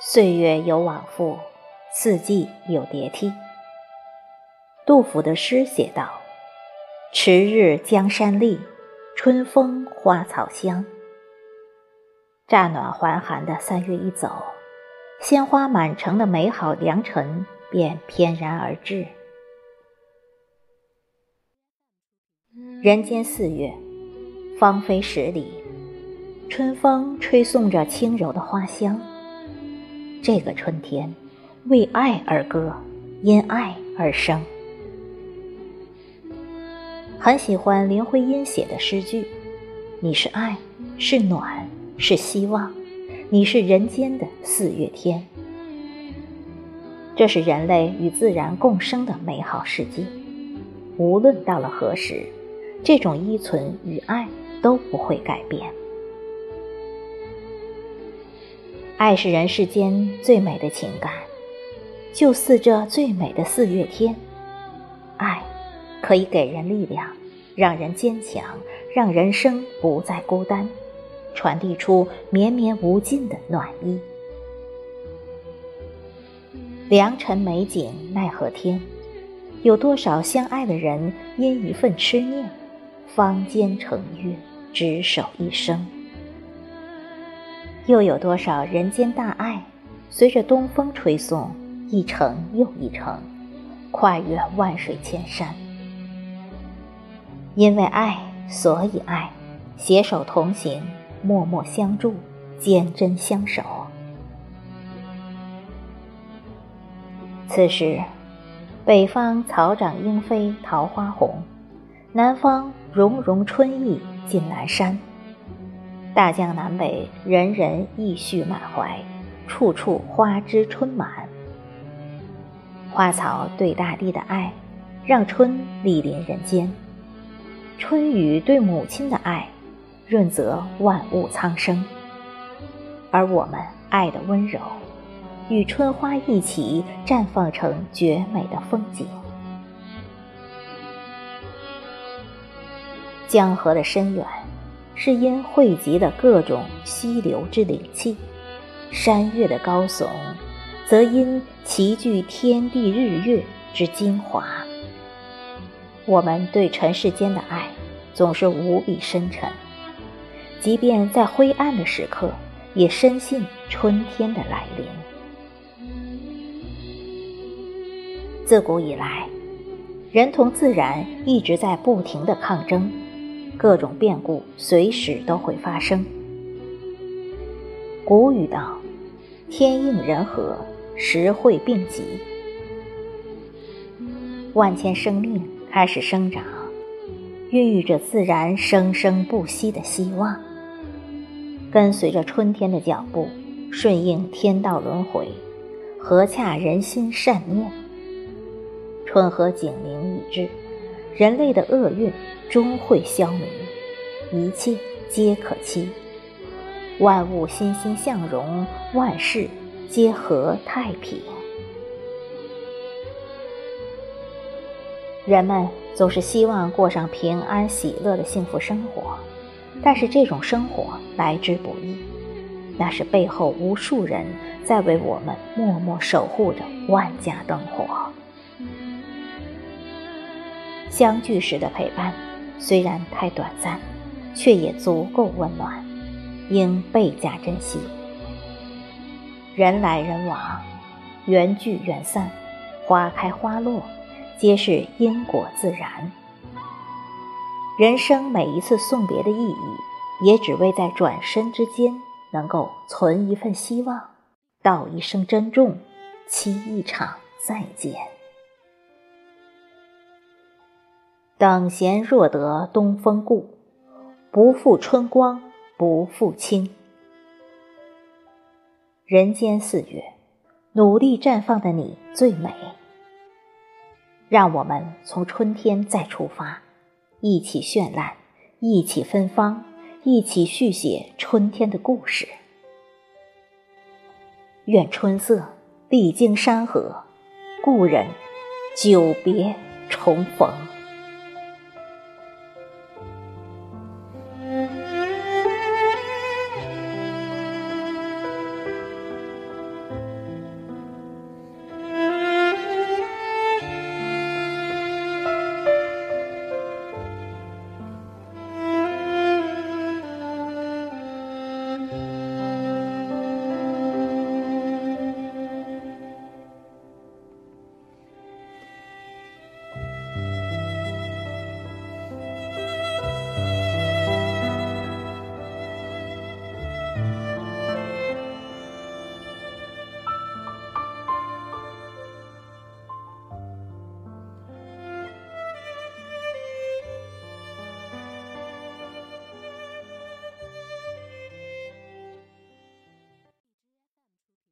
岁月有往复，四季有迭替。杜甫的诗写道：“迟日江山丽，春风花草香。”乍暖还寒的三月一走，鲜花满城的美好良辰便翩然而至。人间四月，芳菲十里，春风吹送着轻柔的花香。这个春天，为爱而歌，因爱而生。很喜欢林徽因写的诗句：“你是爱，是暖，是希望，你是人间的四月天。”这是人类与自然共生的美好世界。无论到了何时，这种依存与爱都不会改变。爱是人世间最美的情感，就似这最美的四月天，爱。可以给人力量，让人坚强，让人生不再孤单，传递出绵绵无尽的暖意。良辰美景奈何天，有多少相爱的人因一份痴念，芳间成约，执手一生？又有多少人间大爱，随着东风吹送，一程又一程，跨越万水千山？因为爱，所以爱，携手同行，默默相助，坚贞相守。此时，北方草长莺飞桃花红，南方融融春意进南山。大江南北，人人意绪满怀，处处花枝春满。花草对大地的爱，让春莅临人间。春雨对母亲的爱，润泽万物苍生。而我们爱的温柔，与春花一起绽放成绝美的风景。江河的深远，是因汇集的各种溪流之灵气；山岳的高耸，则因齐聚天地日月之精华。我们对尘世间的爱，总是无比深沉。即便在灰暗的时刻，也深信春天的来临。自古以来，人同自然一直在不停的抗争，各种变故随时都会发生。古语道：“天应人和，时会并济。”万千生命。开始生长，孕育着自然生生不息的希望。跟随着春天的脚步，顺应天道轮回，合洽人心善念。春和景明已至，人类的厄运终会消弭，一切皆可期。万物欣欣向荣，万事皆和太平。人们总是希望过上平安喜乐的幸福生活，但是这种生活来之不易，那是背后无数人在为我们默默守护着万家灯火。相聚时的陪伴虽然太短暂，却也足够温暖，应倍加珍惜。人来人往，缘聚缘散，花开花落。皆是因果自然。人生每一次送别的意义，也只为在转身之间能够存一份希望，道一声珍重，期一场再见。等闲若得东风故，不负春光不负卿。人间四月，努力绽放的你最美。让我们从春天再出发，一起绚烂，一起芬芳，一起续写春天的故事。愿春色历经山河，故人久别重逢。